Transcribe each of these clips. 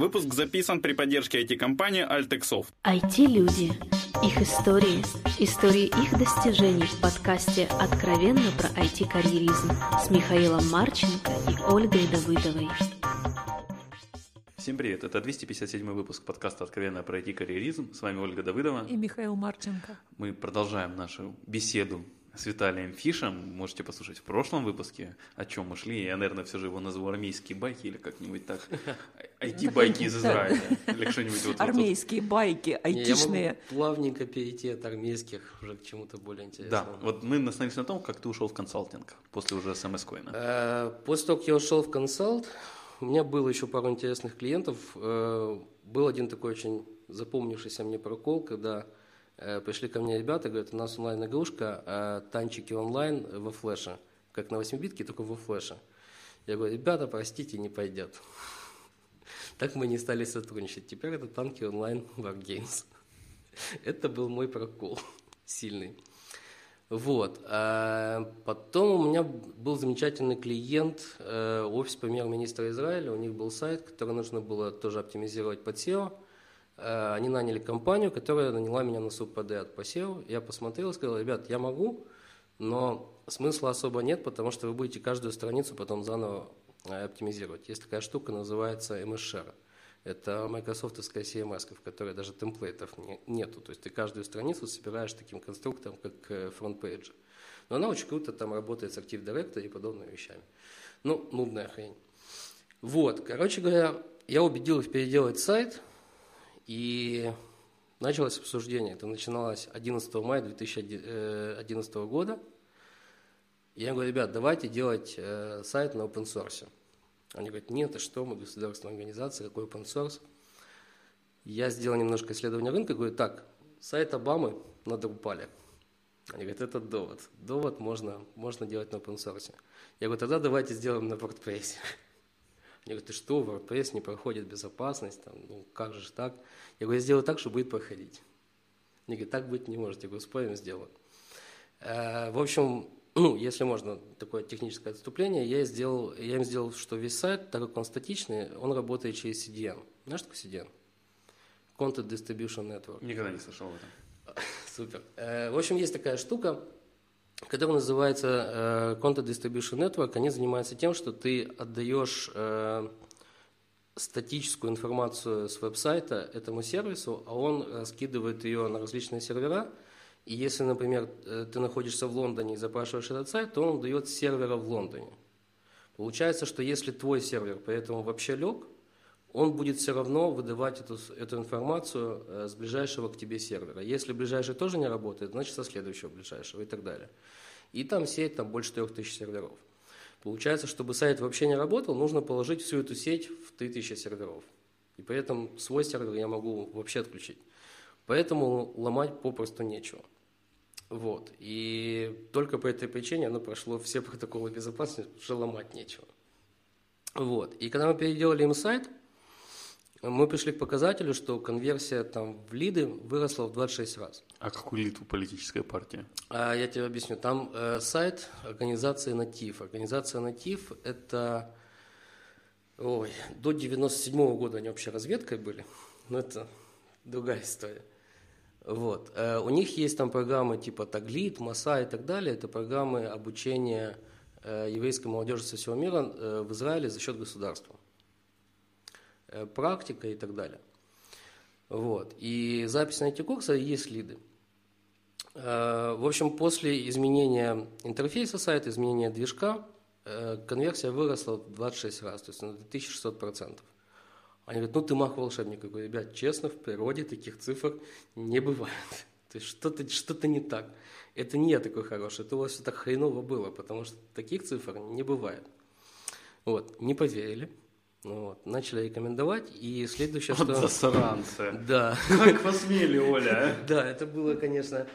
Выпуск записан при поддержке IT-компании Altexoft. IT-люди. Их истории. Истории их достижений в подкасте «Откровенно про IT-карьеризм» с Михаилом Марченко и Ольгой Давыдовой. Всем привет, это 257 выпуск подкаста «Откровенно про IT-карьеризм». С вами Ольга Давыдова. И Михаил Марченко. Мы продолжаем нашу беседу с Виталием Фишем. Можете послушать в прошлом выпуске, о чем мы шли. Я, наверное, все же его назову армейские байки или как-нибудь так. IT-байки из Израиля. Или что-нибудь вот Армейские байки, айтишные. Плавненько перейти от армейских уже к чему-то более интересному. Да, вот мы остановились на том, как ты ушел в консалтинг после уже СМС Коина. Э, после того, как я ушел в консалт, у меня было еще пару интересных клиентов. Э, был один такой очень запомнившийся мне прокол, когда пришли ко мне ребята, говорят, у нас онлайн-игрушка, а танчики онлайн во флеше, как на 8-битке, только во флеше. Я говорю, ребята, простите, не пойдет. Так мы не стали сотрудничать. Теперь это танки онлайн Wargames. Это был мой прокол сильный. Вот. А потом у меня был замечательный клиент, э, офис премьер-министра Израиля. У них был сайт, который нужно было тоже оптимизировать под SEO. Э, они наняли компанию, которая наняла меня на субподряд по SEO. Я посмотрел и сказал, ребят, я могу, но смысла особо нет, потому что вы будете каждую страницу потом заново э, оптимизировать. Есть такая штука, называется MS Share. Это майкрософтовская CMS, в которой даже template ов нету. То есть ты каждую страницу собираешь таким конструктором, как FrontPage. Но она очень круто там работает с Active Directory и подобными вещами. Ну, нудная хрень. Вот, короче говоря, я убедил их переделать сайт – и началось обсуждение. Это начиналось 11 мая 2011 года. И я говорю, ребят, давайте делать э, сайт на open source. Они говорят, нет, а что, мы государственная организация, какой open source? Я сделал немножко исследования рынка, говорю, так, сайт Обамы на Drupal. Они говорят, это довод. Довод можно, можно делать на open source. Я говорю, тогда давайте сделаем на WordPress. Они говорят, ты что, WordPress не проходит безопасность, там, ну как же так? Я говорю, я сделаю так, что будет проходить. Они говорят, так быть не может. Я говорю, спорим, сделаю. Э, в общем, ну, если можно, такое техническое отступление, я, сделал, я им сделал, что весь сайт, так как он статичный, он работает через CDN. Знаешь, что такое CDN? Content Distribution Network. Никогда не слышал об этом. Супер. Э, в общем, есть такая штука, который называется э, Content Distribution Network, они занимаются тем, что ты отдаешь э, статическую информацию с веб-сайта этому сервису, а он раскидывает ее на различные сервера. И если, например, э, ты находишься в Лондоне и запрашиваешь этот сайт, то он дает сервера в Лондоне. Получается, что если твой сервер поэтому вообще лег, он будет все равно выдавать эту, эту информацию э, с ближайшего к тебе сервера. Если ближайший тоже не работает, значит со следующего ближайшего и так далее. И там сеть там больше трех тысяч серверов. Получается, чтобы сайт вообще не работал, нужно положить всю эту сеть в 3000 серверов. И при этом свой сервер я могу вообще отключить. Поэтому ломать попросту нечего. Вот. И только по этой причине оно прошло все протоколы безопасности, потому ломать нечего. Вот. И когда мы переделали им сайт, мы пришли к показателю, что конверсия там в лиды выросла в 26 раз. А какой лид у политической партии? А, я тебе объясню. Там э, сайт организации «Натив». Организация «Натив» – это… Ой, до 97 -го года они вообще разведкой были, но это другая история. Вот. Э, у них есть там программы типа Таглит, Маса и так далее. Это программы обучения э, еврейской молодежи со всего мира э, в Израиле за счет государства. Э, практика и так далее. Вот. И запись на эти курсы есть лиды. Э, в общем, после изменения интерфейса сайта, изменения движка, э, конверсия выросла в 26 раз, то есть на 1600%. Они говорят, ну ты мах волшебник. Я говорю, ребят, честно, в природе таких цифр не бывает. То есть что-то что не так. Это не я такой хороший, это у вас все так хреново было, потому что таких цифр не бывает. Вот, не поверили. Ну вот. Начали рекомендовать, и следующее, вот что... засранцы. Да. Как посмели, Оля, а? Да, это было, конечно,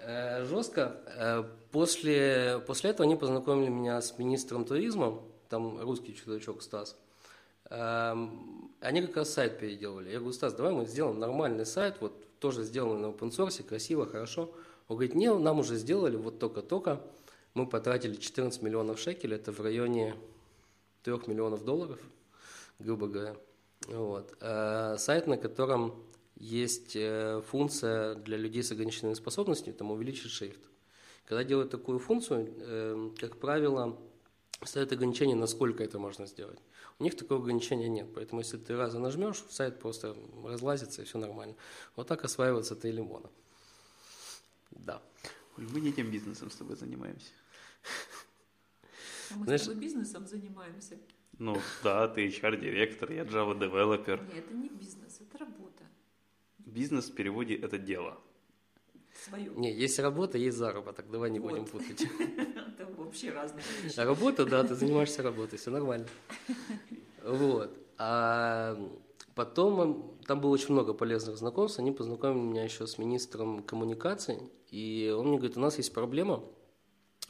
э, жестко. Э, после, после этого они познакомили меня с министром туризма, там русский чудачок Стас. Эм, они как раз сайт переделывали. Я говорю, Стас, давай мы сделаем нормальный сайт, вот тоже сделанный на open source, красиво, хорошо. Он говорит, не, нам уже сделали, вот только-только. Мы потратили 14 миллионов шекелей, это в районе 3 миллионов долларов – грубо говоря. Вот. Э, сайт, на котором есть э, функция для людей с ограниченными способностями, там увеличить шрифт. Когда делают такую функцию, э, как правило, ставят ограничение, насколько это можно сделать. У них такого ограничения нет, поэтому если ты раза нажмешь, сайт просто разлазится и все нормально. Вот так осваивается ты лимона. Да. Мы не тем бизнесом с тобой занимаемся. А мы Знаешь- с тобой бизнесом занимаемся. Ну да, ты HR-директор, я Java-девелопер. Нет, это не бизнес, это работа. Бизнес в переводе – это дело. Свое. Не, есть работа, есть заработок, давай не Вот. будем путать. Это вообще разные вещи. А работа, да, ты занимаешься работой, все нормально. Вот. А потом там было очень много полезных знакомств. Они познакомили меня еще с министром коммуникаций. И он мне говорит, у нас есть проблема.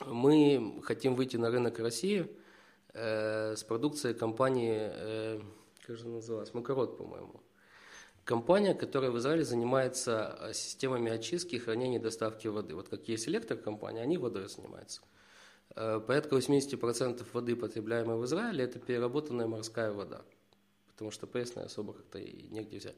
Мы хотим выйти на рынок России э, с продукцией компании, э, как же называлась, Макарот, по-моему. Компания, которая в Израиле занимается э, системами очистки, хранения и доставки воды. Вот как есть электрокомпания, они водой занимаются. Э, Порядка 80% воды, потребляемой в Израиле, это переработанная морская вода. Потому что пресная особо как-то и негде взять.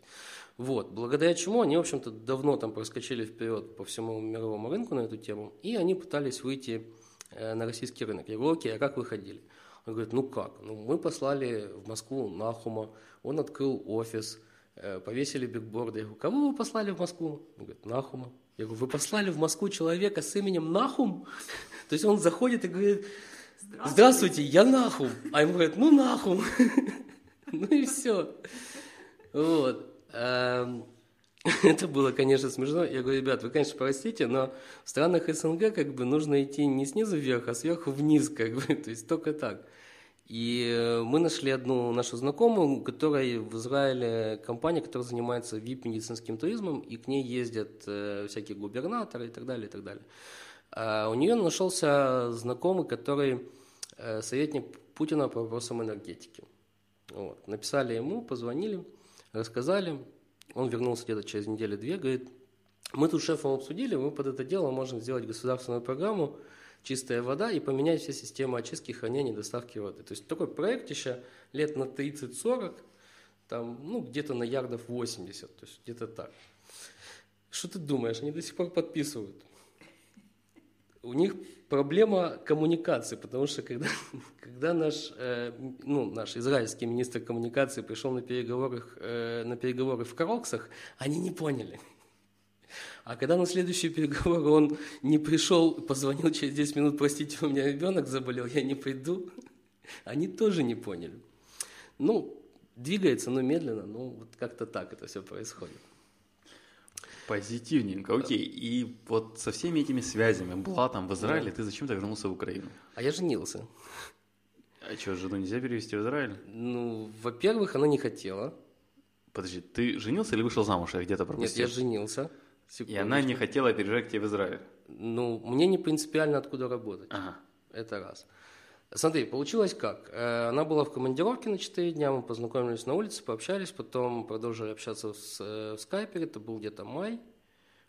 Вот. Благодаря чему они, в общем-то, давно там проскочили вперед по всему мировому рынку на эту тему, и они пытались выйти э, на российский рынок. Я говорю, окей, а как выходили? Он говорит, ну как? Ну, мы послали в Москву Нахума, он открыл офис, э, повесили бигборды. Я говорю, кого вы послали в Москву? Он говорит, Нахума. Я говорю, вы послали в Москву человека с именем Нахум? То есть он заходит и говорит, здравствуйте, я Нахум. А ему говорят, ну Нахум. Ну и все. Вот. Это было, конечно, смешно. Я говорю, ребят, вы, конечно, простите, но в странах СНГ как бы нужно идти не снизу вверх, а сверху вниз, как бы, то есть только так. И э, мы нашли одну нашу знакомую, у которой в Израиле компания, которая занимается VIP-медицинским туризмом, и к ней ездят э, всякие губернаторы и так далее, и так далее. А у нее нашелся знакомый, который э, советник Путина по вопросам энергетики. Вот. Написали ему, позвонили, рассказали. Он вернулся где-то через неделю-две, говорит, мы тут с шефом обсудили, мы под это дело можем сделать государственную программу «Чистая вода» и поменять все системы очистки, хранения и доставки воды. То есть такой проект еще лет на 30-40, там, ну, где-то на ярдов 80, то есть где-то так. Что ты думаешь, они до сих пор подписывают? У них проблема коммуникации, потому что когда, когда наш, э, ну, наш израильский министр коммуникации пришел на переговоры, э, на переговоры в Кроксах, они не поняли. А когда на следующие переговоры он не пришел, позвонил через 10 минут, простите, у меня ребенок заболел, я не приду, они тоже не поняли. Ну, двигается, но медленно, ну, вот как-то так это все происходит. Позитивненько, окей. И вот со всеми этими связями, была там в Израиле, ты зачем-то вернулся в Украину? А я женился. А что, жену нельзя перевести в Израиль? Ну, во-первых, она не хотела. Подожди, ты женился или вышел замуж? Я где-то Нет, пропустил. я женился. И она не хотела переезжать к тебе в Израиль. Ну, мне не принципиально откуда работать. Ага. Это раз. Смотри, получилось как? Э, Она была в командировке на 4 дня, мы познакомились на улице, пообщались, потом продолжили общаться э, в скайпе, это был где-то май.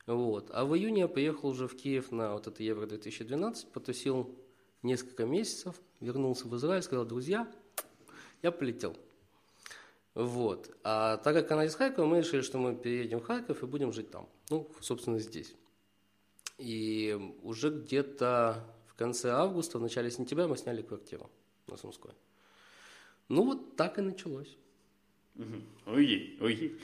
Вот. А в июне я приехал уже в Киев на вот это Евро-2012, потусил несколько месяцев, вернулся в Израиль, сказал, друзья, я полетел. Вот. А так как она из Харькова, мы решили, что мы переедем в Харьков и будем жить там. Ну, собственно, здесь. И уже где-то конце августа, в начале сентября мы сняли квартиру на Сумской. Ну, вот так и началось. Мгм. Ой, ой.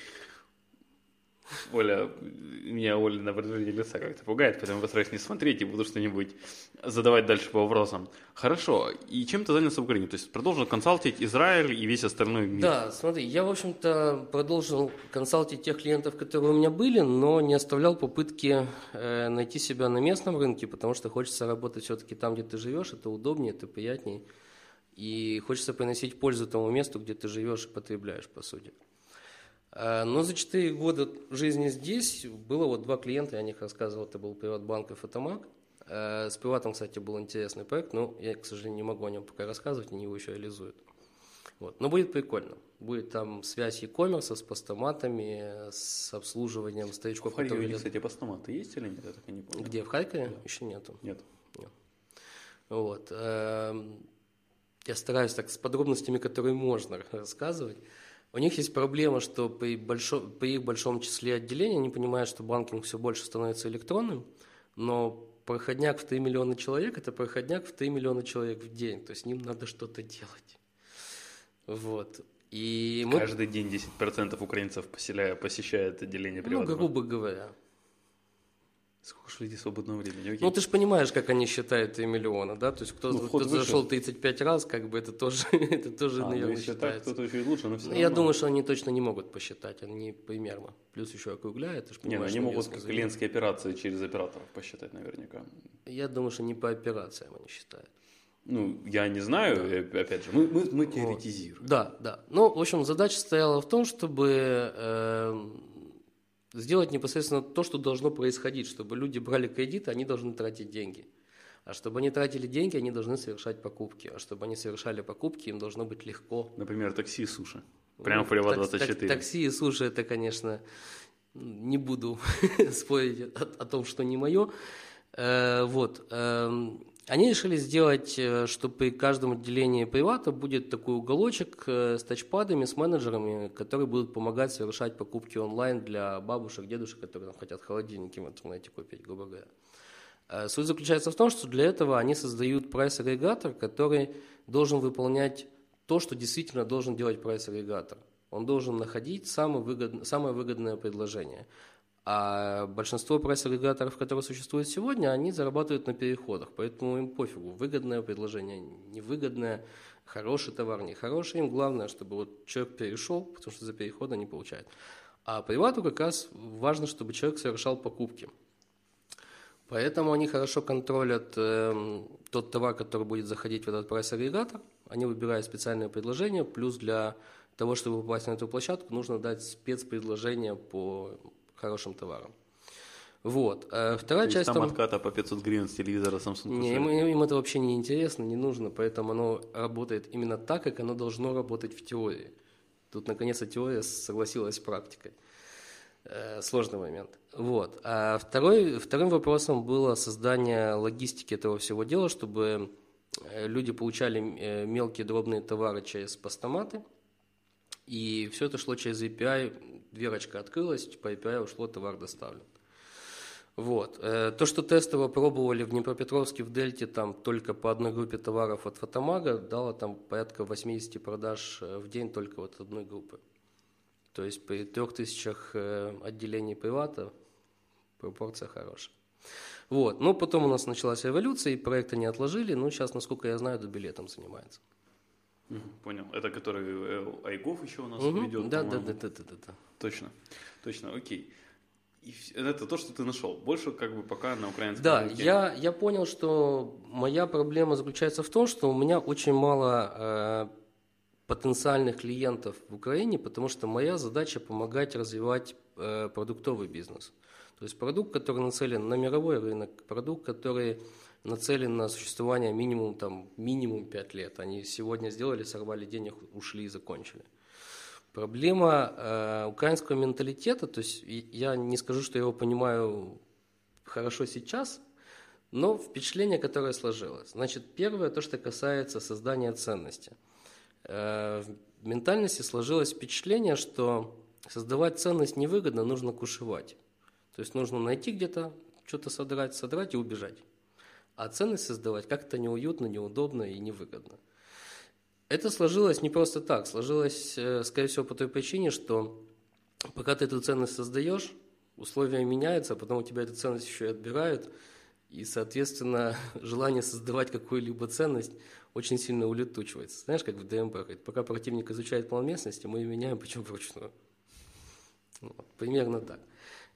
Оля, меня Оля на выражение лица как-то пугает, поэтому постараюсь не смотреть и буду что-нибудь задавать дальше по вопросам. Хорошо, и чем ты занялся в Украине? То есть продолжил консалтить Израиль и весь остальной мир? Да, смотри, я, в общем-то, продолжил консалтить тех клиентов, которые у меня были, но не оставлял попытки э, найти себя на местном рынке, потому что хочется работать все-таки там, где ты живешь, это удобнее, это приятнее, и хочется приносить пользу тому месту, где ты живешь и потребляешь, по сути. Э, Но за 4 года жизни здесь было вот два клиента, я о них рассказывал, это был Приватбанк и Фотомаг. Э, С Приватом, кстати, был интересный проект, но я, к сожалению, не могу о нем пока рассказывать, они его еще реализуют. Вот. Но будет прикольно. Будет там связь e-commerce с постаматами, с обслуживанием В старичков, Харькове, которые кстати, постаматы есть или нет? Я так и не помню. Где, в Харькове? Еще нету. Нет. Вот. эм, Я стараюсь так с подробностями, которые можно рассказывать. У них есть проблема, что при, большо, при их большом числе отделений они понимают, что банкинг все больше становится электронным, но проходняк в 3 миллиона человек – это проходняк в 3 миллиона человек в день, то есть ним надо что-то делать. Вот. И мы, Каждый день 10% украинцев поселяя, посещает отделение ну, приватного. грубо говоря. Сколько же людей свободного времени? Окей. Ну, ты же понимаешь, как они считают 3 миллиона, да? То есть кто, Ну, кто зашел 35 раз, как бы это тоже, это тоже А, ну, наверное, так, считается. то, то еще и лучше, но все Ну, Я думаю, что они точно не могут посчитать, они примерно. Плюс еще округляют, ты ж Не, ну, понимаешь, они что могут вес клиентские операции через операторов посчитать наверняка. Я думаю, что не по операциям они считают. Ну, я не знаю, э, опять же, мы, мы, мы теоретизируем. Да, да. Ну, в общем, задача стояла в том, чтобы э, сделать непосредственно то, что должно происходить, чтобы люди брали кредиты, они должны тратить деньги. А чтобы они тратили деньги, они должны совершать покупки. А чтобы они совершали покупки, им должно быть легко. Например, такси и суши. Прямо в Ну, Приват так- так- 24. такси и суши, это, конечно, не буду спорить о, о том, что не мое. Э, вот. эм, Они решили сделать, э, что при каждом отделении привата будет такой уголочек э, с тачпадами, с менеджерами, которые будут помогать совершать покупки онлайн для бабушек, дедушек, которые там хотят холодильники в интернете купить, грубо говоря. Э, Суть заключается в том, что для этого они создают прайс-агрегатор, который должен выполнять то, что действительно должен делать прайс-агрегатор. Он должен находить самое выгодное, самое выгодное предложение. А большинство прайс-агрегаторов, которые существуют сегодня, они зарабатывают на переходах, поэтому им пофигу, выгодное предложение, невыгодное, хороший товар, нехороший. Им главное, чтобы вот человек перешел, потому что за переход они получают. А привату как раз важно, чтобы человек совершал покупки. Поэтому они хорошо контролят эм, тот товар, который будет заходить в этот прайс-агрегатор. Они выбирают специальное предложение, плюс для того, чтобы попасть на эту площадку, нужно дать спецпредложение по хорошим товарам. Вот. Э, Вторая То часть там там- отката по 500 гривен с телевизора Samsung. не, им, им это вообще не интересно, не нужно, поэтому оно работает именно так, как оно должно работать в теории. Тут, наконец-то, теория согласилась с практикой. Э, Сложный момент. Вот. А второй, вторым вопросом было создание логистики этого всего дела, чтобы э, люди получали мелкие дробные товары через постаматы, и все это шло через API, дверочка открылась, по API ушло, товар доставлен. Вот. Э, То, что тестово пробовали в Днепропетровске, в Дельте, там только по одной группе товаров от Фотомага, дало там порядка 80 продаж э, в день только от одной группы. То есть при трех тысячах э, отделений привата пропорция хорошая. Вот. Но потом у нас началась эволюция, и проекты не отложили, но сейчас, насколько я знаю, до билетом занимается. Понял. Это который э, Айгов еще у нас Мгм. ведет, Да, да, да, да, да, да, да. Точно. Точно, окей. И это то, что ты нашел. Больше как бы пока на украинском Да, рынке. я, я понял, что моя проблема заключается в том, что у меня очень мало э, потенциальных клиентов в Украине, потому что моя задача помогать развивать э, продуктовый бизнес. То есть продукт, который нацелен на мировой рынок, продукт, который нацелен на существование минимум, там, минимум 5 лет. Они сегодня сделали, сорвали денег, ушли и закончили. Проблема э, украинского менталитета, то есть я не скажу, что я его понимаю хорошо сейчас, но впечатление, которое сложилось. Значит, первое, то, что касается создания ценности. Э, в ментальности сложилось впечатление, что создавать ценность невыгодно, нужно кушевать. То есть нужно найти где-то, что-то содрать, содрать и убежать. А ценность создавать как-то неуютно, неудобно и невыгодно. Это сложилось не просто так, сложилось, э, скорее всего, по той причине, что пока ты эту ценность создаешь, условия меняются, а потом у тебя эту ценность еще и отбирают, и, соответственно, желание создавать какую-либо ценность очень сильно улетучивается. Знаешь, как в ДМП, говорит, пока противник изучает план местности, мы ее меняем, причем вручную. Вот, примерно так.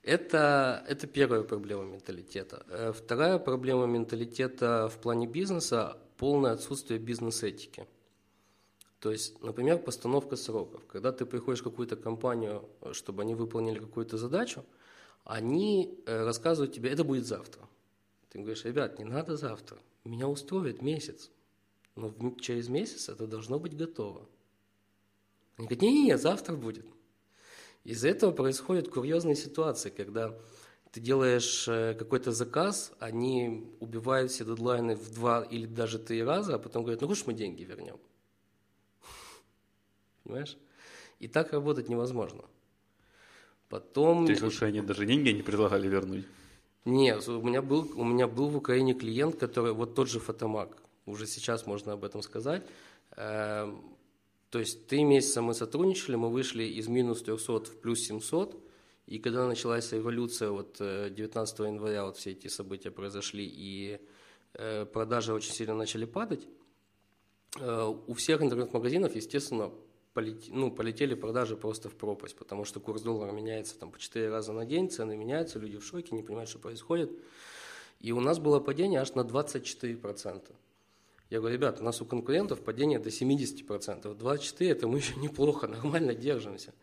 Это, это первая проблема менталитета. Э, Вторая проблема менталитета в плане бизнеса – полное отсутствие бизнес-этики. То есть, например, постановка сроков. Когда ты приходишь в какую-то компанию, э, чтобы они выполнили какую-то задачу, они э, рассказывают тебе, это будет завтра. Ты говоришь, ребят, не надо завтра, меня устроит месяц, но через месяц это должно быть готово. Они говорят, не-не-не, завтра будет. Из-за этого происходят курьезные ситуации, когда ты делаешь э, какой-то заказ, они убивают все дедлайны в два или даже три раза, а потом говорят, ну хочешь мы деньги вернем? Понимаешь? И так работать невозможно. Потом... То есть лучше они даже деньги не предлагали вернуть? Нет, у меня был, у меня был в Украине клиент, который, вот тот же фотомаг, уже сейчас можно об этом сказать. То есть три месяца мы сотрудничали, мы вышли из минус 300 в плюс 700, и когда началась эволюция, вот 19 э, января вот все эти события произошли, и э, продажи очень сильно начали падать, э, у всех интернет-магазинов, естественно, полети, ну, полетели продажи просто в пропасть, потому что курс доллара меняется там по 4 раза на день, цены меняются, люди в шоке, не понимают, что происходит. И у нас было падение аж на 24%. Я говорю, ребята, у нас у конкурентов падение до 70%. 24% это мы еще неплохо, нормально держимся.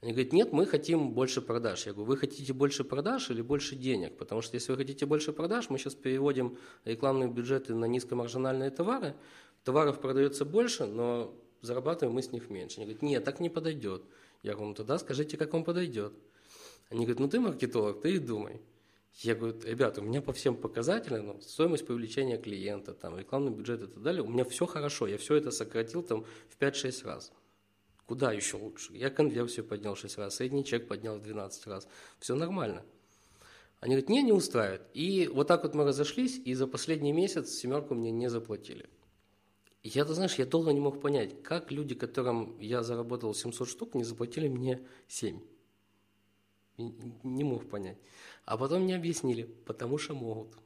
Они говорят, нет, мы хотим больше продаж. Я говорю, вы хотите больше продаж или больше денег? Потому что если вы хотите больше продаж, мы сейчас переводим рекламные бюджеты на низкомаржинальные товары. Товаров продается больше, но зарабатываем мы с них меньше. Они говорят, нет, так не подойдет. Я говорю, ну тогда скажите, как вам подойдет. Они говорят, ну ты маркетолог, ты и думай. Я говорю, ребята, у меня по всем показателям, ну, стоимость привлечения клиента, там, рекламный бюджет и так далее, у меня все хорошо, я все это сократил там в 5-6 раз. Куда еще лучше? Я конверсию поднял 6 раз, средний чек поднял в 12 раз. Все нормально. Они говорят, не, не устраивает. И вот так вот мы разошлись, и за последний месяц семерку мне не заплатили. Я, ты знаешь, я долго не мог понять, как люди, которым я заработал 700 штук, не заплатили мне 7. Не мог понять. А потом мне объяснили, потому что могут.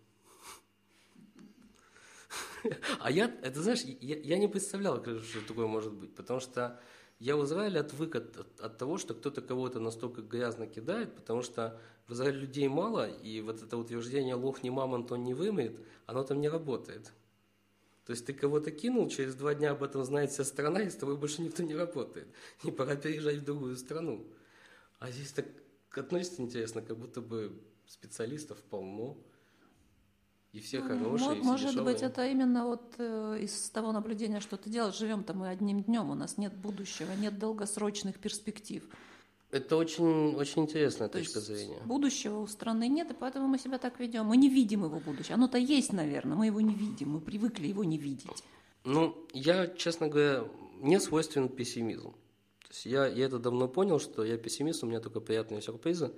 А я, это знаешь, я, не представлял, что такое может быть, потому что я в Израиле отвык от, от, того, что кто-то кого-то настолько грязно кидает, потому что в Израиле людей мало, и вот это утверждение «лох не мамонт, он не вымоет», оно там не работает. То есть ты кого-то кинул, через два дня об этом знает вся страна, и с тобой больше никто не работает. Не пора переезжать в другую страну. А здесь так относится интересно, как будто бы специалистов полно, и все ну, хорошие, Может, может дешевые. быть, это именно вот э, из того наблюдения, что ты делаешь, живем-то мы одним днем, у нас нет будущего, нет долгосрочных перспектив. Это очень, очень интересная То точка зрения. Будущего у страны нет, и поэтому мы себя так ведем. Мы не видим его будущее. Оно-то есть, наверное, мы его не видим, мы привыкли его не видеть. Ну, я, честно говоря, не свойственен пессимизм. То есть я, я это давно понял, что я пессимист, у меня только приятные сюрпризы.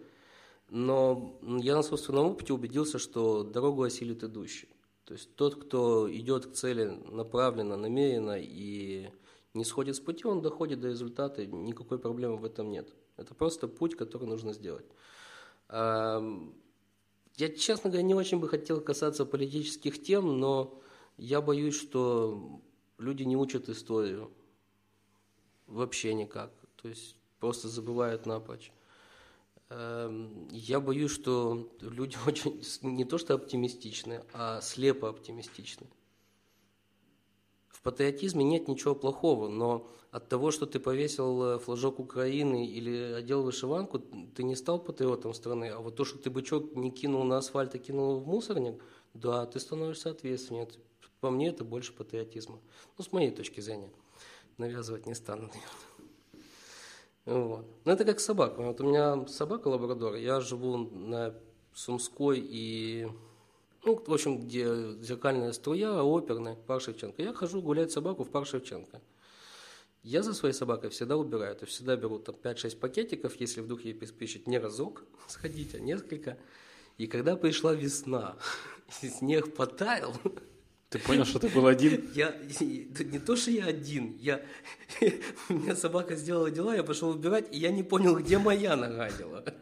Но я на собственном опыте убедился, что дорогу осилит идущий. То есть тот, кто идет к цели направленно, намеренно и не сходит с пути, он доходит до результата, никакой проблемы в этом нет. Это просто путь, который нужно сделать. Я, честно говоря, не очень бы хотел касаться политических тем, но я боюсь, что люди не учат историю вообще никак. То есть просто забывают напрочь. Эм, я боюсь, что люди очень не то что оптимистичны, а слепо оптимистичны. В патриотизме нет ничего плохого, но от того, что ты повесил э, флажок Украины или одел вышиванку, ты не стал патриотом страны. А вот то, что ты бычок не кинул на асфальт, а кинул в мусорник, да, ты становишься ответственнее. По мне это больше патриотизма. Ну, с моей точки зрения. Навязывать не стану. Вот. Ну, это как собака. Вот у меня собака лабрадор, я живу на Сумской и, ну, в общем, где зеркальная струя, оперная, парк Шевченко. Я хожу гулять собаку в парк Шевченко. Я за своей собакой всегда убираю. То есть всегда беру там 5-6 пакетиков, если вдруг ей приспичит не разок сходить, а несколько. И когда пришла весна, и снег потаял, ты понял, что ты был один? Я, не то, что я один, я, у меня собака сделала дела, я пошел убирать, и я не понял, где моя нагадила.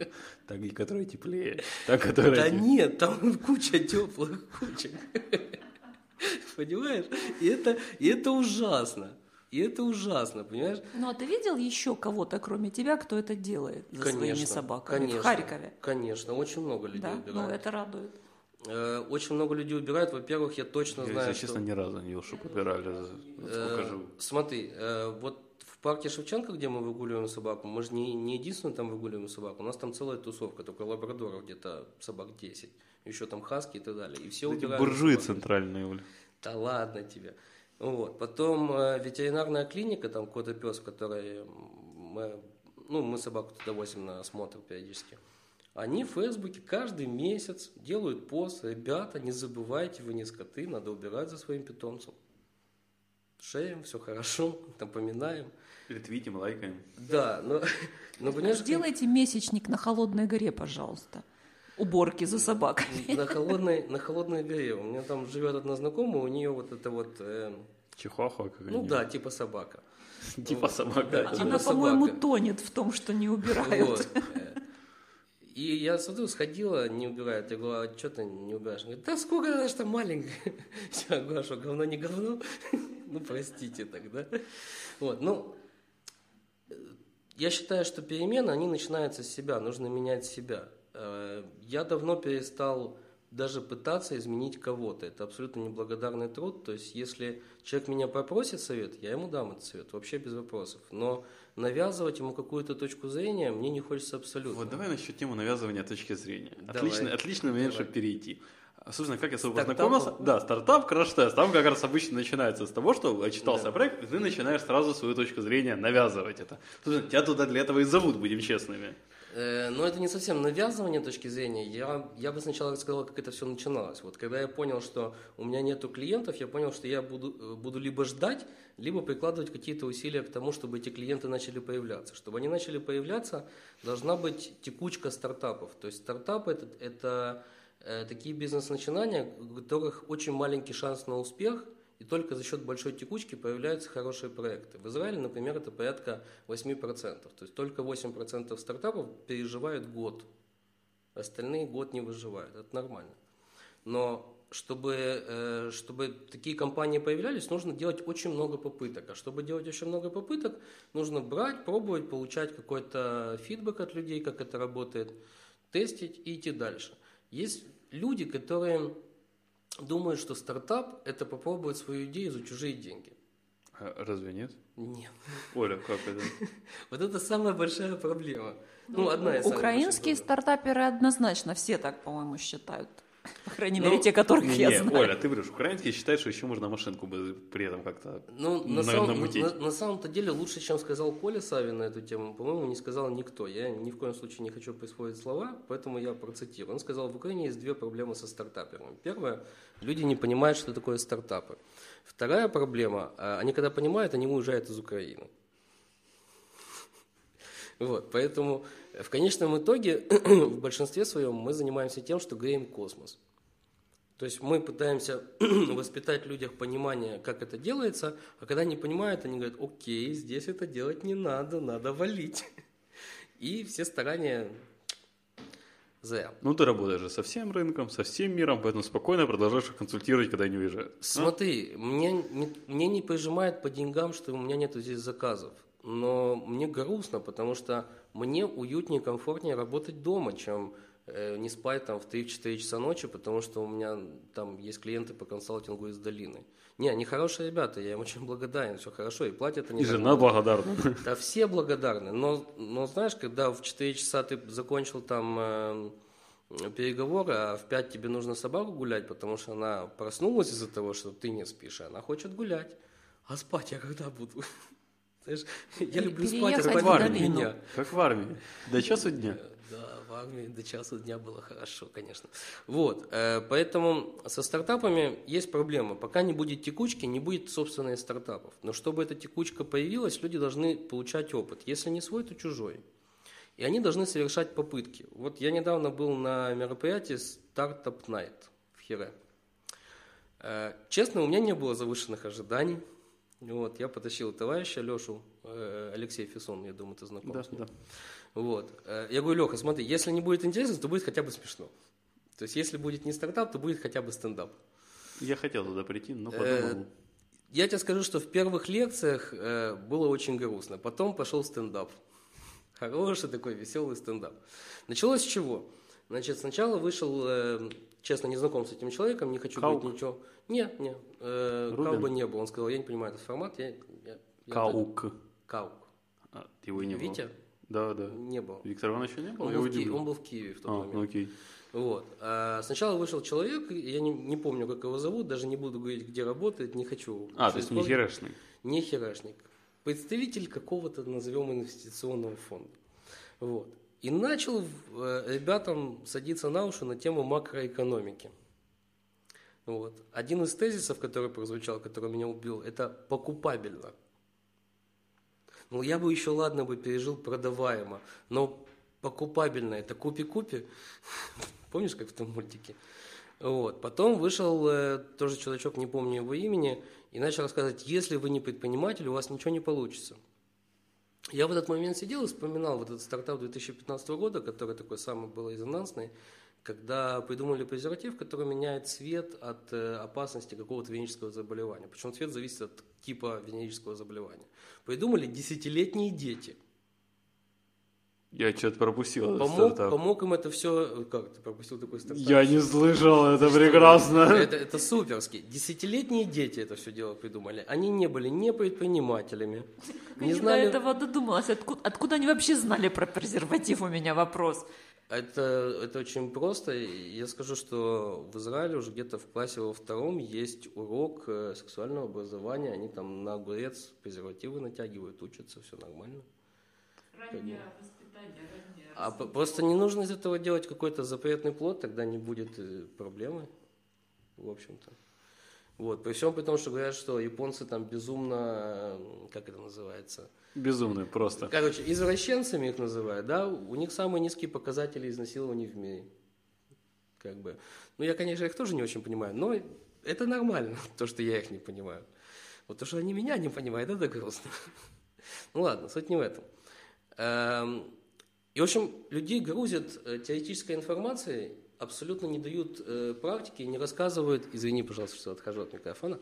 Так, и которая теплее, та, которая... Да нет, там куча теплых кучек. Понимаешь? И это, и это ужасно. И это ужасно, понимаешь? Ну, а ты видел еще кого-то, кроме тебя, кто это делает за конечно, своими собаками конечно, в Харькове? Конечно, очень много людей да? убирают. Ну, это радует. Э, очень много людей убирают. Во-первых, я точно я, знаю, если что... честно, ни разу не чтобы убирали. Э, смотри, э, вот в парке Шевченко, где мы выгуливаем собаку, мы же не, не единственное там выгуливаем собаку, у нас там целая тусовка, только лабрадоров где-то собак 10, еще там хаски и так далее. И все убирают. Буржуи собаку. центральные, Оля. Да ладно тебе. Вот. Потом ветеринарная клиника, там кота пес, в которой мы, ну, мы собаку туда возим на осмотр периодически. Они в Фейсбуке каждый месяц делают пост, ребята, не забывайте, вы не скоты, надо убирать за своим питомцем. шеем, все хорошо, напоминаем. Ретвитим, лайкаем. Да, но, но понимаешь, Сделайте месячник на холодной горе, пожалуйста. Уборки за собаками. на холодной, на холодной горе. У меня там живет одна знакомая, у нее вот это вот, э, Чихуахуа какая ну да, типа собака. Типа собака. Да, типа Она, по-моему, тонет в том, что не убирают. Вот. И я смотрю, сходила, не убирает. Я говорю, а что ты не убираешь? Она говорит, да сколько она что маленькая. Я говорю, а что, говно не говно? Ну, простите тогда. Вот, ну, я считаю, что перемены, они начинаются с себя, нужно менять себя. Э, Я давно перестал даже пытаться изменить кого-то. Это абсолютно неблагодарный труд. То есть, если человек меня попросит совет, я ему дам этот совет, вообще без вопросов. Но навязывать ему какую-то точку зрения мне не хочется абсолютно. Вот давай насчет темы навязывания точки зрения. Давай. Отличный, отличный момент, Давай. перейти. Собственно, как я с тобой познакомился? Да, стартап краш тест. Там как раз обычно начинается с того, что отчитался Да. проект, и ты начинаешь сразу свою точку зрения навязывать это. Собственно, тебя туда для этого и зовут, будем честными. Э, Но это не совсем навязывание точки зрения. Я, я бы сначала рассказал, как это все начиналось. Вот когда я понял, что у меня нету клиентов, я понял, что я буду, э, буду либо ждать, либо прикладывать какие-то усилия к тому, чтобы эти клиенты начали появляться. Чтобы они начали появляться, должна быть текучка стартапов. То есть стартапы это, это э, такие бизнес-начинания, у которых очень маленький шанс на успех, и только за счет большой текучки появляются хорошие проекты. В Израиле, например, это порядка 8%. То есть только 8% стартапов переживают год. Остальные год не выживают. Это нормально. Но чтобы, э, чтобы такие компании появлялись, нужно делать очень много попыток. А чтобы делать очень много попыток, нужно брать, пробовать, получать какой-то фидбэк от людей, как это работает, тестить и идти дальше. Есть люди, которые думают, что стартап – это попробовать свою идею за чужие деньги. А Разве нет? Нет. Оля, как это? Вот это самая большая проблема. Ну, одна из Украинские стартаперы однозначно все так, по-моему, считают. По крайней Ну, мере, те, которых я Не, знаю. Оля, ты говоришь, украинский считает, что еще можно машинку бы при этом как-то Ну, на, на- самом, намутить. на, на самом-то деле, лучше, чем сказал Коля Савин на эту тему, по-моему, не сказал никто. Я ни в коем случае не хочу присвоить слова, поэтому я процитирую. Он сказал, в Украине есть две проблемы со стартаперами. Первая, люди не понимают, что такое стартапы. Вторая проблема, а, они когда понимают, они уезжают из Украины. Вот, поэтому в конечном итоге, в большинстве своем, мы занимаемся тем, что греем космос. То есть мы пытаемся воспитать в людях понимание, как это делается, а когда не понимают, они говорят, окей, здесь это делать не надо, надо валить. И все старания зря. Ну, ты работаешь же со всем рынком, со всем миром, поэтому спокойно продолжаешь их консультировать, когда они уезжают. А? Смотри, мне, не- мне не прижимает по деньгам, что у меня нету здесь заказов. Но мне грустно, потому что мне уютнее, комфортнее работать дома, чем не спать там в 3-4 часа ночи, потому что у меня там есть клиенты по консалтингу из долины. Не, они хорошие ребята, я им очень благодарен, все хорошо, и платят они И жена благодарна. Да все благодарны, но, но знаешь, когда в 4 часа ты закончил там э, переговоры, а в 5 тебе нужно собаку гулять, потому что она проснулась из-за того, что ты не спишь, она хочет гулять. А спать я когда буду? Знаешь, я люблю спать, а спать в меня. Как в армии. До часу дня. Да, в армии до часу дня было хорошо, конечно. Вот, э, поэтому со стартапами есть проблема. Пока не будет текучки, не будет собственных стартапов. Но чтобы эта текучка появилась, люди должны получать опыт. Если не свой, то чужой. И они должны совершать попытки. Вот я недавно был на мероприятии Startup Night в Хире. Э, Честно, у меня не было завышенных ожиданий. Вот, я потащил товарища Лешу, э, Алексей Фессон, я думаю, ты знаком Да, с ним. да. Вот. Э, Я говорю, Леха, смотри, если не будет интересно, то будет хотя бы смешно. То есть, если будет не стартап, то будет хотя бы стендап. Я хотел туда прийти, но Э, подумал. Я тебе скажу, что в первых лекциях э, было очень грустно. Потом пошел стендап. Хороший такой веселый стендап. Началось с чего? Значит, сначала вышел, честно, не знаком с этим человеком, не хочу Каук? говорить ничего. Не, не, э? Кауба не было. Он сказал, я не понимаю этот формат. Я, я- я- Каук. Каук. А, его и не было. Да, да. Не было. Виктор Иванович не был? Он Я был, в Ки- он был в Киеве в тот А, момент. ну окей. Вот. А сначала вышел человек, я не, не помню, как его зовут, даже не буду говорить, где работает, не хочу. А, то есть не херешный. Не херашник. Представитель какого-то, назовем, инвестиционного фонда. Вот. И начал э, ребятам садиться на уши на тему макроэкономики. Вот. Один из тезисов, который прозвучал, который меня убил, это покупабельно. Ну, я бы еще, ладно, бы пережил продаваемо, но покупабельно это купи-купи. Помнишь, как в том мультике? Вот. Потом вышел э, тоже человечок, не помню его имени, и начал рассказывать, если вы не предприниматель, у вас ничего не получится. Я в этот момент сидел и вспоминал вот этот стартап 2015 года, который такой самый был резонансный, когда придумали презерватив, который меняет цвет от э, опасности какого-то венерического заболевания. Причем цвет зависит от типа венерического заболевания. Придумали десятилетние дети. Я что-то пропустил этот Помог, стартап. помог им это все... Как ты пропустил такой стартап? Я не слышал, это прекрасно. Это, это суперски. Десятилетние дети это все дело придумали. Они не были не предпринимателями, не Не знали... до этого додумалась. Откуда, откуда они вообще знали про презерватив? У меня вопрос. Это, это очень просто. Я скажу, что в Израиле уже где-то в классе во втором есть урок э, сексуального образования. Они там на огурец презервативы натягивают, учатся, все нормально. Раннее воспитание, раннее А просто не нужно из этого делать какой-то запретный плод, тогда не будет э, проблемы, в общем-то. Вот, при всем при том, что говорят, что японцы там безумно, э, как это называется, Безумный просто. Короче, извращенцами их называют, да, у них самые низкие показатели изнасилований в мире. Как бы. Ну, я, конечно, их тоже не очень понимаю, но это нормально, то, что я их не понимаю. Вот то, что они меня не понимают, это грустно. Ну ладно, суть не в этом. Эм, И, в общем, людей грузят э, теоретической информацией, абсолютно не дают э, практики, не рассказывают, извини, пожалуйста, что отхожу от микрофона,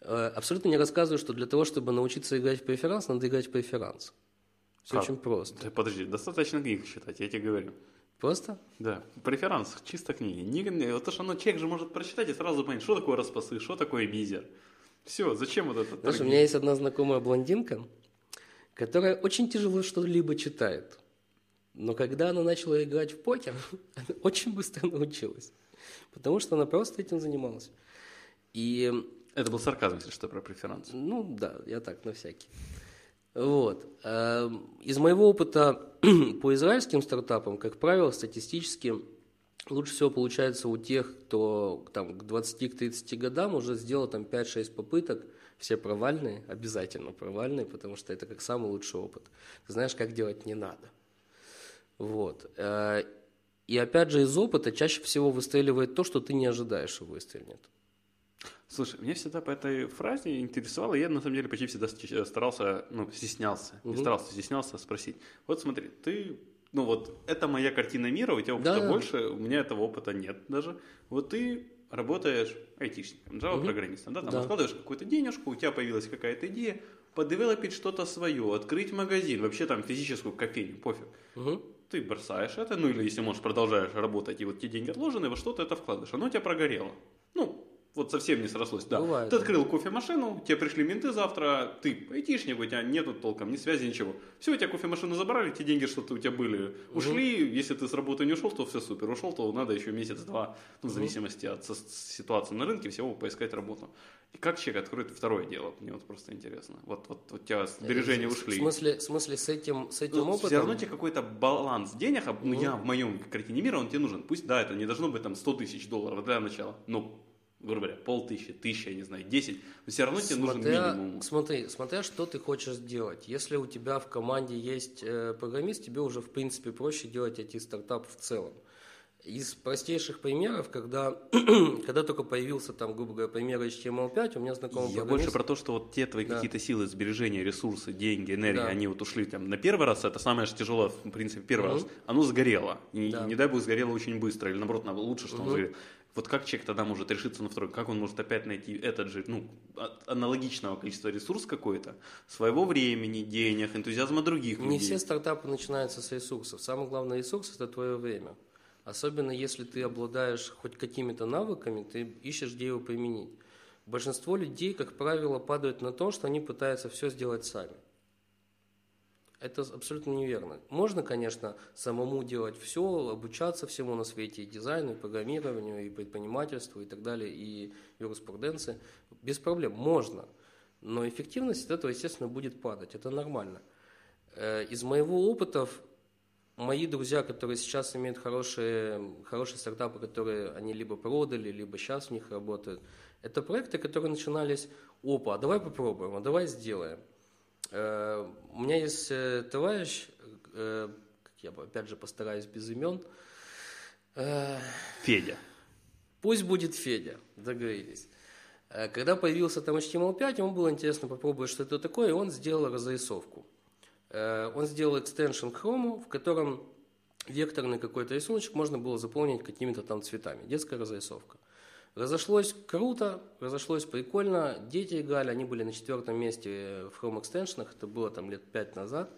э, абсолютно не рассказывают, что для того, чтобы научиться играть в преферанс, надо играть в преферанс. Все Как? очень просто. Да подожди, достаточно книг читать, я тебе говорю. Просто? Да, преферанс, чисто книги. Не, вот то, что оно, человек же может прочитать и сразу понять, что такое распасы, что такое мизер. Все, зачем вот это? Знаешь, у меня есть одна знакомая блондинка, которая очень тяжело что-либо читает. Но когда она начала играть в покер, она очень быстро научилась. Потому что она просто этим занималась. И Это был сарказм, если что, про преферанс. Ну да, я так, на всякий. Вот. Эм, Из моего опыта по израильским стартапам, как правило, статистически лучше всего получается у тех, кто там, к 20-30 годам уже сделал там 5-6 попыток, все провальные, обязательно провальные, потому что это как самый лучший опыт. Ты знаешь, как делать не надо. Вот. Э, И опять же из опыта чаще всего выстреливает то, что ты не ожидаешь, что выстрелит. Слушай, меня всегда по этой фразе интересовало, я на самом деле почти всегда ст- старался, ну, стеснялся, не Мгм. старался, стеснялся спросить. Вот смотри, ты, ну вот, это моя картина мира, у тебя опыта Да. больше, у меня этого опыта нет даже. Вот ты работаешь айтишником, Java-программистом, да, там Да. откладываешь какую-то денежку, у тебя появилась какая-то идея, подевелопить что-то свое, открыть магазин, вообще там физическую кофейню, пофиг. Мгм. Ты бросаешь это, ну или если можешь, продолжаешь работать, и вот те деньги отложены, во что ты это вкладываешь. Оно у тебя прогорело. Ну, вот совсем не срослось, да. Бывает, ты открыл кофемашину, тебе пришли менты завтра, ты айтишник, у тебя нету толком ни связи, ничего. Все, у тебя кофемашину забрали, те деньги, что-то у тебя были, ушли. Если ты с работы не ушел, то все супер. Ушел, то надо еще месяц-два, ну, в зависимости от ситуации на рынке, всего поискать работу. И как человек откроет второе дело? Мне вот просто интересно. Вот, вот, вот у тебя сбережения В- ушли. В смысле, в смысле с этим, с этим Ну, опытом... все равно тебе какой-то баланс денег, а, ну, Мгм. я в моем картине мира, он тебе нужен. Пусть, да, это не должно быть там 100 тысяч долларов для начала, но, грубо говоря, полтысячи, тысяча, я не знаю, 10, но все равно тебе нужен Смотря- минимум. Смотри, смотря что ты хочешь сделать. Если у тебя в команде есть э, программист, тебе уже в принципе проще делать IT-стартап в целом. Из простейших примеров, когда, когда только появился там, грубо говоря, пример HTML5, у меня знакомый Я программист- больше про то, что вот те твои Да. какие-то силы, сбережения, ресурсы, деньги, энергия, Да. они вот ушли там на первый раз, это самое же тяжелое, в принципе, первый Мгм. раз. Оно сгорело. И, Да. не дай бог, сгорело очень быстро, или наоборот, на- лучше, что Мгм. оно сгорело. Вот как человек тогда может решиться на второй? Как он может опять найти этот же, ну, а- аналогичного количества ресурс какой-то, своего времени, денег, энтузиазма других Не людей? все стартапы начинаются с ресурсов. Самый главный ресурс – это твое время. Особенно если ты обладаешь хоть какими-то навыками, ты ищешь, где его применить. Большинство людей, как правило, падают на то, что они пытаются все сделать сами. Это абсолютно неверно. Можно, конечно, самому делать все, обучаться всему на свете, и дизайну, и программированию, и предпринимательству, и так далее, и юриспруденции. Без проблем, можно. Но эффективность от этого, естественно, будет падать. Это нормально. Э, Из моего опыта мои друзья, которые сейчас имеют хорошие, хорошие стартапы, которые они либо продали, либо сейчас в них работают, это проекты, которые начинались, опа, а давай попробуем, а давай сделаем. Э, у меня есть э, товарищ, э, я опять же постараюсь без имен. Федя. Пусть будет Федя, договорились. Когда появился там HTML5, ему было интересно попробовать, что это такое, и он сделал разрисовку. Он сделал экстеншн Chrome, в котором векторный какой-то рисуночек можно было заполнить какими-то там цветами. Детская разрисовка. Разошлось круто, разошлось прикольно. Дети играли, они были на четвертом месте в Chrome Extension, это было там лет пять назад.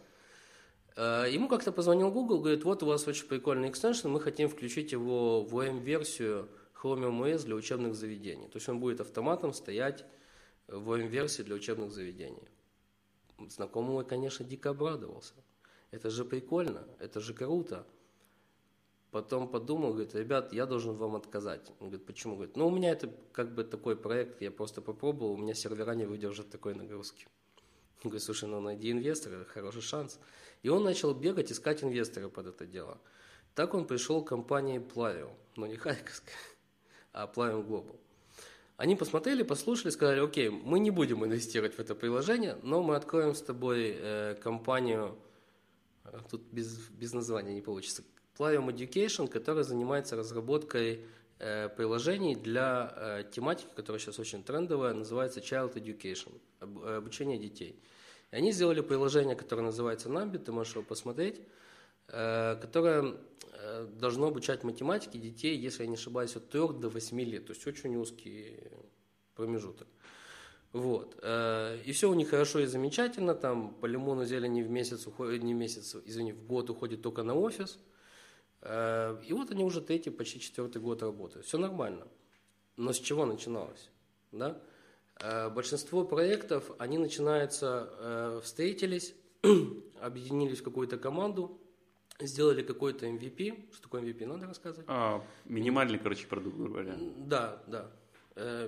Э, ему как-то позвонил Google, говорит, вот у вас очень прикольный экстеншн, мы хотим включить его в OM-версию Chromium OS для учебных заведений. То есть он будет автоматом стоять в OM-версии для учебных заведений. Знакомый, конечно, дико обрадовался. Это же прикольно, это же круто. Потом подумал, говорит, ребят, я должен вам отказать. Он говорит, почему? Говорит, ну у меня это как бы такой проект, я просто попробовал, у меня сервера не выдержат такой нагрузки. Он говорит, слушай, ну найди инвестора, хороший шанс. И он начал бегать, искать инвестора под это дело. Так он пришел к компании Plavium, но не Харьковская, а Plavium Global. Они посмотрели, послушали, сказали, окей, мы не будем инвестировать в это приложение, но мы откроем с тобой э, компанию, тут без, без названия не получится, Plavium Education, который занимается разработкой э, приложений для э, тематики, которая сейчас очень трендовая, называется Child Education, э, обучение детей. И они сделали приложение, которое называется Nambi, ты можешь его посмотреть, которое должно обучать математике детей, если я не ошибаюсь, от 3 до 8 лет, то есть очень узкий промежуток. Вот. И все у них хорошо и замечательно. Там по лимону зелени в месяц уходит, не месяц, извини, в год уходит только на офис – и вот они уже третий, почти четвертый год работают. Все нормально. Но с чего начиналось? Да? Э, большинство проектов, они начинаются, э, встретились, объединились в какую-то команду, сделали какой-то MVP. Что такое MVP, надо рассказывать? А, минимальный, короче, продукт, грубо говоря. Да, да.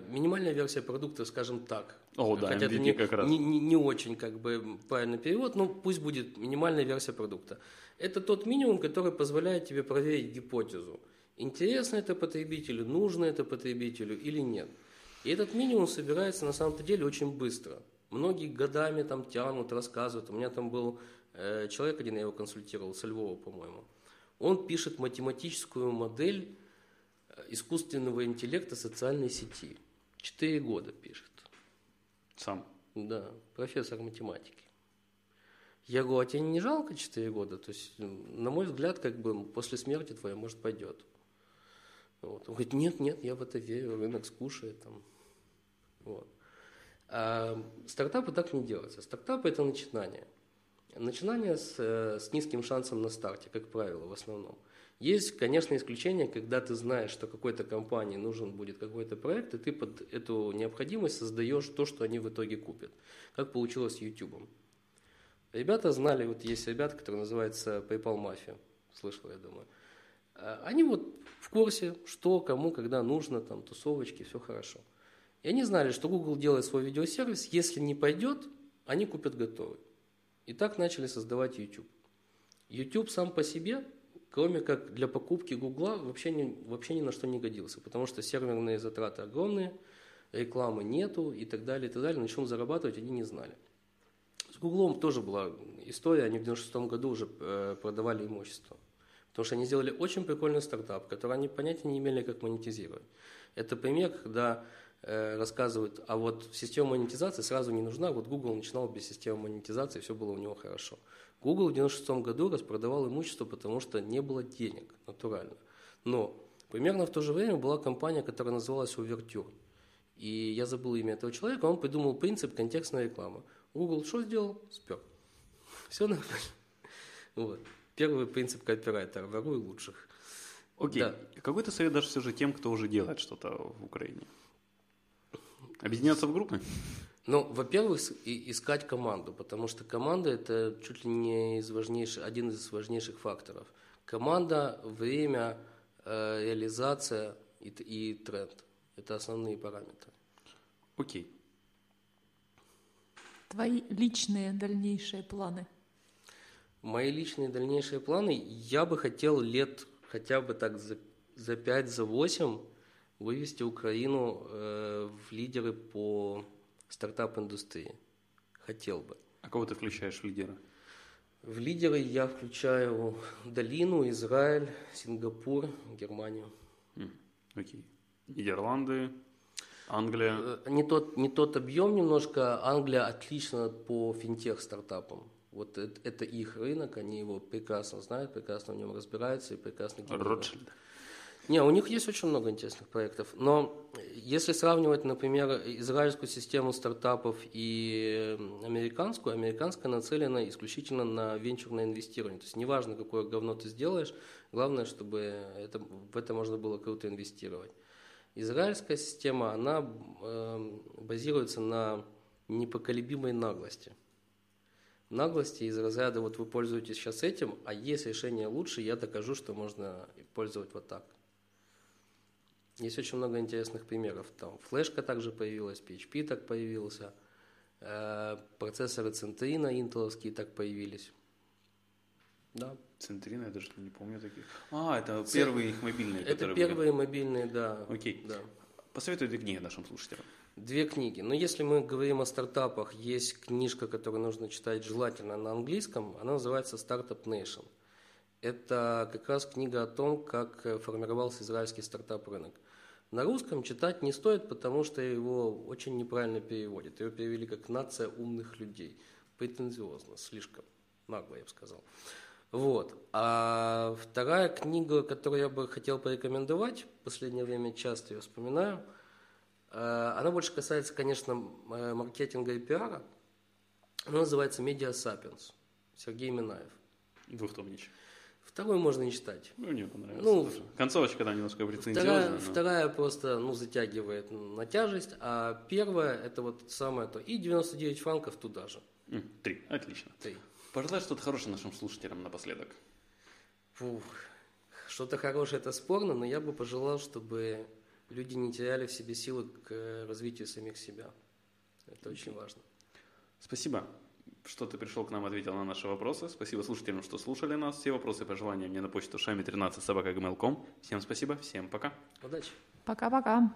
Минимальная версия продукта, скажем так. О, да, Хотя MVP это не, как раз. Не, не, не очень как бы правильный перевод, но пусть будет минимальная версия продукта. Это тот минимум, который позволяет тебе проверить гипотезу. Интересно это потребителю, нужно это потребителю или нет. И этот минимум собирается на самом-то деле очень быстро. Многие годами там тянут, рассказывают. У меня там был э, человек один, я его консультировал, со Львова, по-моему. Он пишет математическую модель э, искусственного интеллекта социальной сети. Четыре года пишет. Сам? Да, профессор математики. Я говорю, а тебе не жалко 4 года? То есть, на мой взгляд, как бы после смерти твоей, может, пойдет. Вот. Он говорит, нет, нет, я в это верю, рынок скушает. Там. Вот. А стартапы так не делаются. Стартапы – это начинание. Начинание с, э, с низким шансом на старте, как правило, в основном. Есть, конечно, исключения, когда ты знаешь, что какой-то компании нужен будет какой-то проект, и ты под эту необходимость создаешь то, что они в итоге купят. Как получилось с YouTube. Ребята знали, вот есть ребята, которые называются PayPal Mafia, слышал, я думаю. А, они вот в курсе, что, кому, когда нужно, там, тусовочки, все хорошо. И они знали, что Google делает свой видеосервис, если не пойдет, они купят готовый. И так начали создавать YouTube. YouTube сам по себе, кроме как для покупки Google, вообще, не, вообще ни на что не годился, потому что серверные затраты огромные, рекламы нету и так далее, и так далее. На чем зарабатывать они не знали. С Гуглом тоже была история, они в 96 году уже э, продавали имущество. Потому что они сделали очень прикольный стартап, который они понятия не имели, как монетизировать. Это пример, когда рассказывают, а вот система монетизации сразу не нужна. Вот Google начинал без системы монетизации, все было у него хорошо. Google в 96 году распродавал имущество, потому что не было денег, натурально. Но примерно в то же время была компания, которая называлась Overture. И я забыл имя этого человека, он придумал принцип контекстной рекламы. Google что сделал? Спер. Все нормально. Вот. Первый принцип кооператора. Воруй лучших. Окей. Да. Какой то совет даже все же тем, кто уже делает что-то в Украине? Объединяться в группы? Ну, во-первых, искать команду, потому что команда это чуть ли не из важнейших, один из важнейших факторов. Команда, время, э, реализация и, и тренд. Это основные параметры. Окей. Твои личные дальнейшие планы? Мои личные дальнейшие планы, я бы хотел лет хотя бы так за, за 5, за 8 вывести Украину э, в лидеры по стартап-индустрии. Хотел бы. А кого ты включаешь в лидера? В лидеры я включаю Долину, Израиль, Сингапур, Германию. Окей. Нидерланды, Англия. Э, Не тот, не тот объем немножко. Англия отлично по финтех-стартапам. Вот это, это их рынок, они его прекрасно знают, прекрасно в нем разбираются и прекрасно генерируют. Ротшильд. Не, у них есть очень много интересных проектов, но если сравнивать, например, израильскую систему стартапов и американскую, американская нацелена исключительно на венчурное инвестирование. То есть неважно, какое говно ты сделаешь, главное, чтобы это, в это можно было круто инвестировать. Израильская система, она э, базируется на непоколебимой наглости. Наглости из разряда вот вы пользуетесь сейчас этим, а есть решение лучше, я докажу, что можно пользовать вот так. Есть очень много интересных примеров. Там флешка также появилась, PHP так появился, э, процессоры Центрина интеловские так появились. Да. Центрина, я даже не помню таких. А, это Ц- первые их мобильные, Это которые первые мобильные, да. были. Окей. да. Посоветуй две книги нашим слушателям. Две книги. Но если мы говорим о стартапах, есть книжка, которую нужно читать желательно на английском. Она называется Startup Nation. Это как раз книга о том, как э, формировался израильский стартап-рынок. На русском читать не стоит, потому что его очень неправильно переводят. Его перевели как «нация умных людей». Претензиозно, слишком нагло, я бы сказал. Вот. А вторая книга, которую я бы хотел порекомендовать, в последнее время часто ее вспоминаю, э, она больше касается, конечно, э, маркетинга и пиара. Она называется «Media Sapiens». Сергей Минаев. Двухтомничек. Вторую можно не читать. Ну, мне понравилось. Ну, тоже. Концовочка, да, немножко Вторая, претензиозная. но- вторая просто ну, затягивает на тяжесть, а первая это вот самое то. И 99 франков туда же. Три. Отлично. Три. Пожелай что-то хорошее нашим слушателям напоследок. Фух. Что-то хорошее это спорно, но я бы пожелал, чтобы люди не теряли в себе силы к развитию самих себя. Это очень важно. Спасибо, что ты пришел к нам, ответил на наши вопросы. Спасибо слушателям, что слушали нас. Все вопросы и пожелания мне на почту шами13 собака Всем спасибо, всем пока. Удачи! Пока-пока.